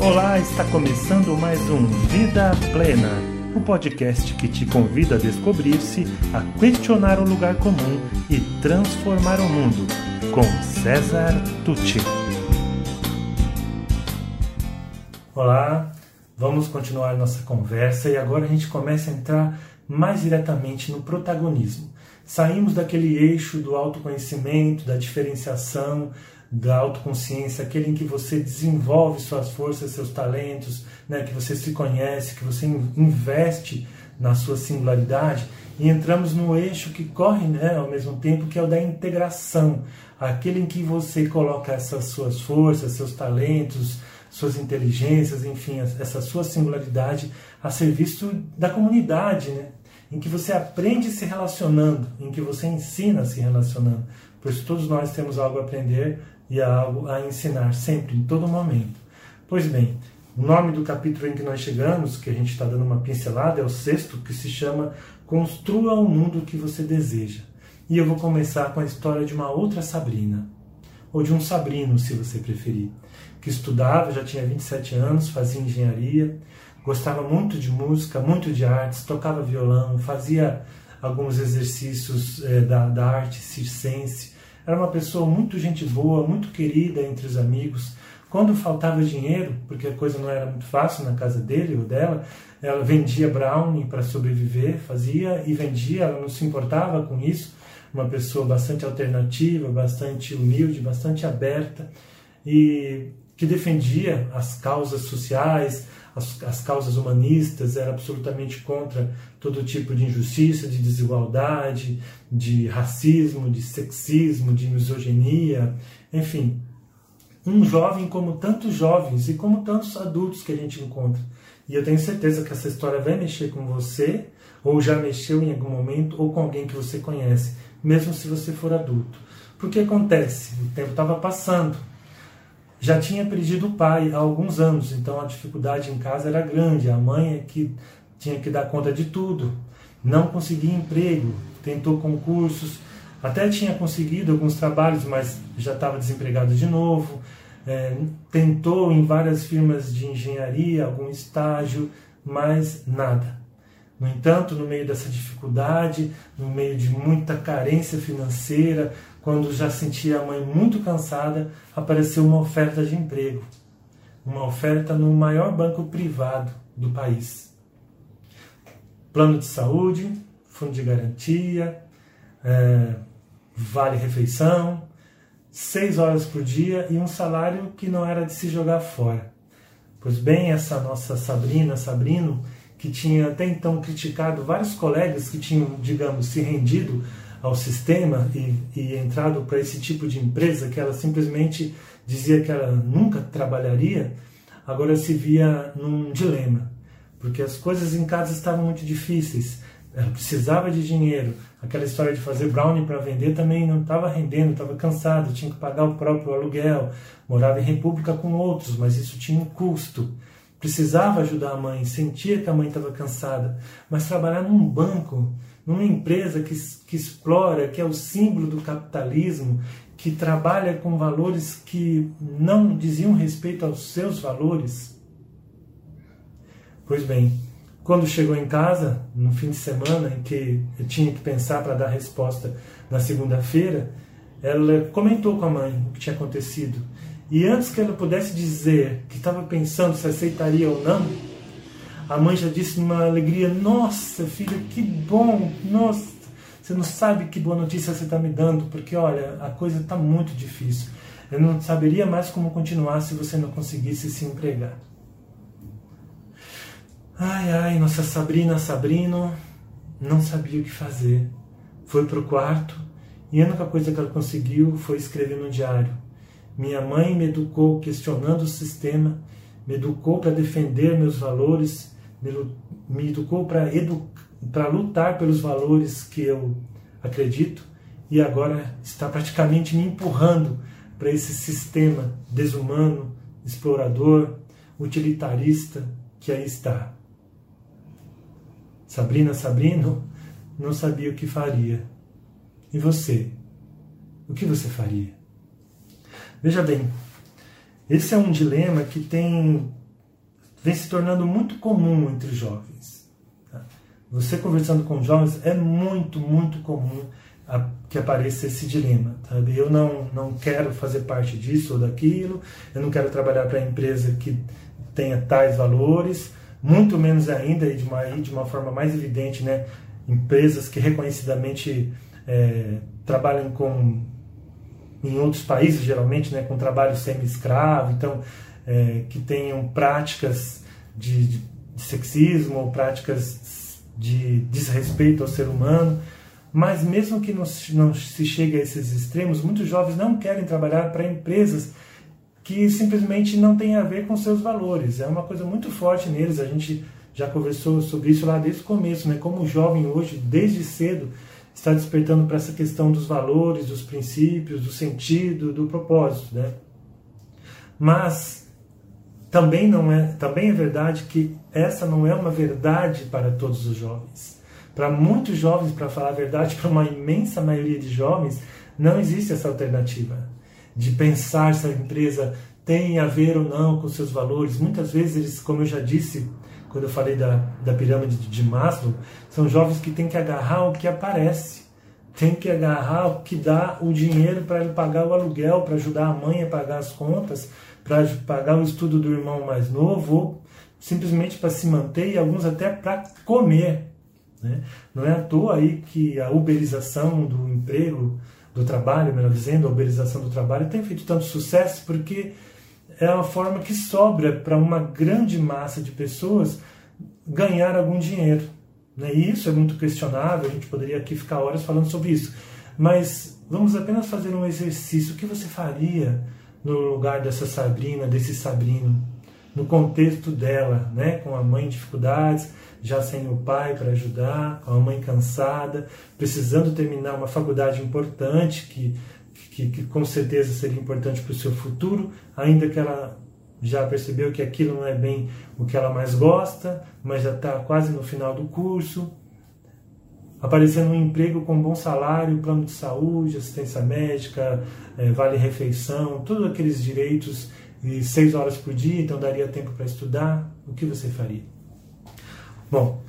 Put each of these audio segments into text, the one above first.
Olá, está começando mais um Vida Plena, o um podcast que te convida a descobrir-se, a questionar o lugar comum e transformar o mundo, com César Tucci. Olá, vamos continuar nossa conversa e agora a gente começa a entrar mais diretamente no protagonismo. Saímos daquele eixo do autoconhecimento, da diferenciação, da autoconsciência, aquele em que você desenvolve suas forças, seus talentos, né, que você se conhece, que você investe na sua singularidade, e entramos no eixo que corre né, ao mesmo tempo, que é o da integração, aquele em que você coloca essas suas forças, seus talentos, suas inteligências, enfim, essa sua singularidade a serviço da comunidade, né? em que você aprende se relacionando, em que você ensina se relacionando. Pois todos nós temos algo a aprender e algo a ensinar sempre, em todo momento. Pois bem, o nome do capítulo em que nós chegamos, que a gente está dando uma pincelada, é o sexto, que se chama Construa o Mundo que Você Deseja. E eu vou começar com a história de uma outra Sabrina, ou de um Sabrino, se você preferir, que estudava, já tinha 27 anos, fazia engenharia, gostava muito de música, muito de artes, tocava violão, fazia alguns exercícios é, da, da arte circense, era uma pessoa muito gente boa, muito querida entre os amigos. Quando faltava dinheiro, porque a coisa não era muito fácil na casa dele ou dela, ela vendia brownie para sobreviver, fazia e vendia, ela não se importava com isso. Uma pessoa bastante alternativa, bastante humilde, bastante aberta e que defendia as causas sociais, as, as causas humanistas, era absolutamente contra todo tipo de injustiça, de desigualdade, de racismo, de sexismo, de misoginia, enfim. Um jovem como tantos jovens e como tantos adultos que a gente encontra. E eu tenho certeza que essa história vai mexer com você, ou já mexeu em algum momento, ou com alguém que você conhece, mesmo se você for adulto. Porque acontece, o tempo estava passando, já tinha perdido o pai há alguns anos, então a dificuldade em casa era grande. A mãe é que tinha que dar conta de tudo. Não conseguia emprego, tentou concursos, até tinha conseguido alguns trabalhos, mas já estava desempregado de novo. É, tentou em várias firmas de engenharia, algum estágio, mas nada. No entanto, no meio dessa dificuldade, no meio de muita carência financeira, quando já sentia a mãe muito cansada, apareceu uma oferta de emprego. Uma oferta no maior banco privado do país. Plano de saúde, fundo de garantia, é, vale-refeição, seis horas por dia e um salário que não era de se jogar fora. Pois bem, essa nossa Sabrina, Sabrino, que tinha até então criticado vários colegas que tinham, digamos, se rendido ao sistema e, e entrado para esse tipo de empresa que ela simplesmente dizia que ela nunca trabalharia, agora se via num dilema, porque as coisas em casa estavam muito difíceis. Ela precisava de dinheiro. Aquela história de fazer brownie para vender também não estava rendendo, estava cansado, tinha que pagar o próprio aluguel, morava em república com outros, mas isso tinha um custo precisava ajudar a mãe, sentia que a mãe estava cansada, mas trabalhar num banco, numa empresa que, que explora, que é o símbolo do capitalismo, que trabalha com valores que não diziam respeito aos seus valores. Pois bem, quando chegou em casa, no fim de semana, em que eu tinha que pensar para dar resposta na segunda-feira, ela comentou com a mãe o que tinha acontecido. E antes que ela pudesse dizer que estava pensando se aceitaria ou não, a mãe já disse numa alegria: Nossa, filha, que bom! Nossa, você não sabe que boa notícia você está me dando, porque olha, a coisa está muito difícil. Eu não saberia mais como continuar se você não conseguisse se empregar. Ai, ai, nossa Sabrina, Sabrino, não sabia o que fazer. Foi para o quarto e a única coisa que ela conseguiu foi escrever no diário minha mãe me educou questionando o sistema, me educou para defender meus valores, me educou para edu lutar pelos valores que eu acredito e agora está praticamente me empurrando para esse sistema desumano, explorador, utilitarista que aí está. Sabrina Sabrino não sabia o que faria. E você? O que você faria? Veja bem, esse é um dilema que tem vem se tornando muito comum entre jovens. Tá? Você conversando com jovens é muito, muito comum que apareça esse dilema. Sabe? Eu não, não quero fazer parte disso ou daquilo, eu não quero trabalhar para empresa que tenha tais valores, muito menos ainda, e de uma, de uma forma mais evidente, né, empresas que reconhecidamente é, trabalham com em outros países geralmente né, com trabalho semi-escravo, então é, que tenham práticas de, de, sexismo ou práticas de desrespeito ao ser humano. Mas mesmo que não, não se chegue a esses extremos, muitos jovens não querem trabalhar para empresas que simplesmente não têm a ver com seus valores. É uma coisa muito forte neles. A gente já conversou sobre isso lá desde o começo, né? Como o jovem hoje, desde cedo, está despertando para essa questão dos valores, dos princípios, do sentido, do propósito, né? Mas também não é, também é verdade que essa não é uma verdade para todos os jovens. Para muitos jovens, para falar a verdade, para uma imensa maioria de jovens, não existe essa alternativa de pensar se a empresa tem a ver ou não com seus valores. Muitas vezes eles, como eu já disse, quando eu falei da, da pirâmide de Maslow, são jovens que têm que agarrar o que aparece, tem que agarrar o que dá o dinheiro para ele pagar o aluguel, para ajudar a mãe a pagar as contas, para pagar o estudo do irmão mais novo, ou simplesmente para se manter e alguns até para comer. Né? Não é à toa aí que a uberização do emprego, do trabalho, melhor dizendo, a uberização do trabalho tem feito tanto sucesso porque é uma forma que sobra para uma grande massa de pessoas ganhar algum dinheiro. Né? E isso é muito questionável, a gente poderia aqui ficar horas falando sobre isso. Mas vamos apenas fazer um exercício. O que você faria no lugar dessa Sabrina, desse Sabrino? no contexto dela, né, com a mãe em dificuldades, já sem o pai para ajudar, com a mãe cansada, precisando terminar uma faculdade importante que, que, que com certeza seria importante para o seu futuro, ainda que ela já percebeu que aquilo não é bem o que ela mais gosta, mas já está quase no final do curso, aparecendo um emprego com bom salário, plano de saúde, assistência médica, é, vale refeição, todos aqueles direitos e seis horas por dia, então daria tempo para estudar, o que você faria? Bom,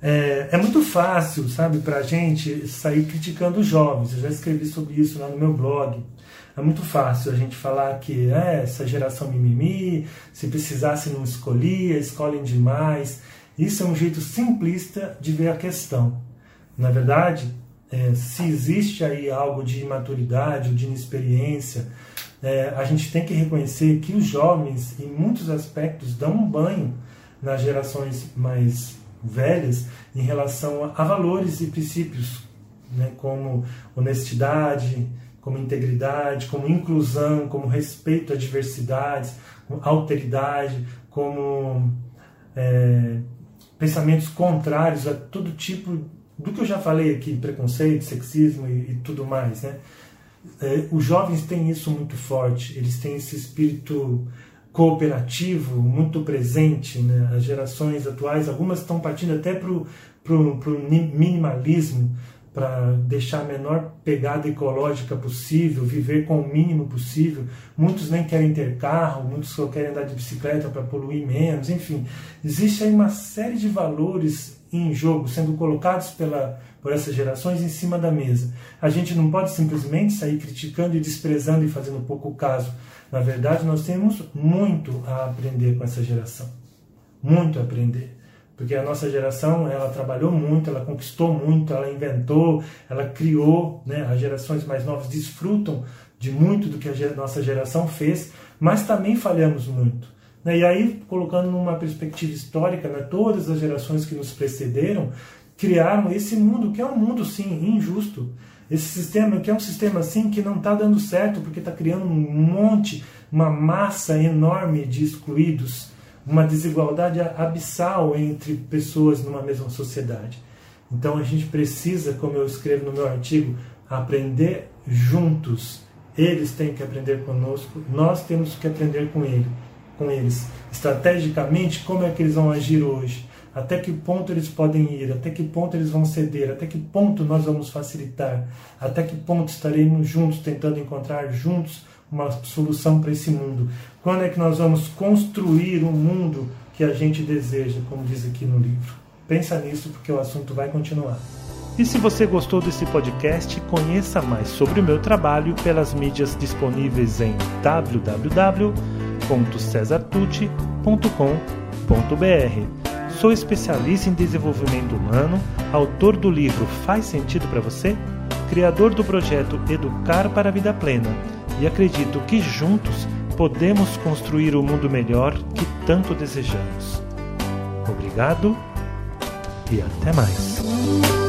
é, é muito fácil, sabe, para a gente sair criticando os jovens. Eu já escrevi sobre isso lá no meu blog. É muito fácil a gente falar que é, essa geração mimimi, se precisasse não escolhia, escolhem demais. Isso é um jeito simplista de ver a questão. Na verdade, é, se existe aí algo de imaturidade ou de inexperiência, é, a gente tem que reconhecer que os jovens, em muitos aspectos, dão um banho nas gerações mais velhas em relação a, a valores e princípios, né, como honestidade, como integridade, como inclusão, como respeito à diversidade, como alteridade, como é, pensamentos contrários a todo tipo do que eu já falei aqui, preconceito, sexismo e, e tudo mais, né? É, os jovens têm isso muito forte, eles têm esse espírito cooperativo muito presente. Né? As gerações atuais, algumas estão partindo até para o minimalismo, para deixar a menor pegada ecológica possível, viver com o mínimo possível. Muitos nem querem ter carro, muitos só querem andar de bicicleta para poluir menos, enfim. Existe aí uma série de valores em jogo sendo colocados pela, por essas gerações em cima da mesa. A gente não pode simplesmente sair criticando e desprezando e fazendo pouco caso. Na verdade, nós temos muito a aprender com essa geração. Muito a aprender. Porque a nossa geração, ela trabalhou muito, ela conquistou muito, ela inventou, ela criou, né? As gerações mais novas desfrutam de muito do que a nossa geração fez, mas também falhamos muito. Né? E aí, colocando numa perspectiva histórica, né, todas as gerações que nos precederam criaram esse mundo, que é um mundo, sim, injusto. Esse sistema, que é um sistema, assim, que não está dando certo, porque está criando um monte, uma massa enorme de excluídos, uma desigualdade abissal entre pessoas numa mesma sociedade. Então a gente precisa, como eu escrevo no meu artigo, aprender juntos. Eles têm que aprender conosco, nós temos que aprender com ele com eles. Estrategicamente, como é que eles vão agir hoje? Até que ponto eles podem ir? Até que ponto eles vão ceder? Até que ponto nós vamos facilitar? Até que ponto estaremos juntos, tentando encontrar juntos uma solução para esse mundo? Quando é que nós vamos construir um mundo que a gente deseja, como diz aqui no livro. Pensa nisso porque o assunto vai continuar. E se você gostou desse podcast, conheça mais sobre o meu trabalho pelas mídias disponíveis em www.cesartucci.com.br. Sou especialista em desenvolvimento humano, autor do livro Faz Sentido para Você, criador do projeto Educar para a Vida Plena e acredito que juntos podemos construir o mundo melhor que tanto desejamos. Obrigado e até mais.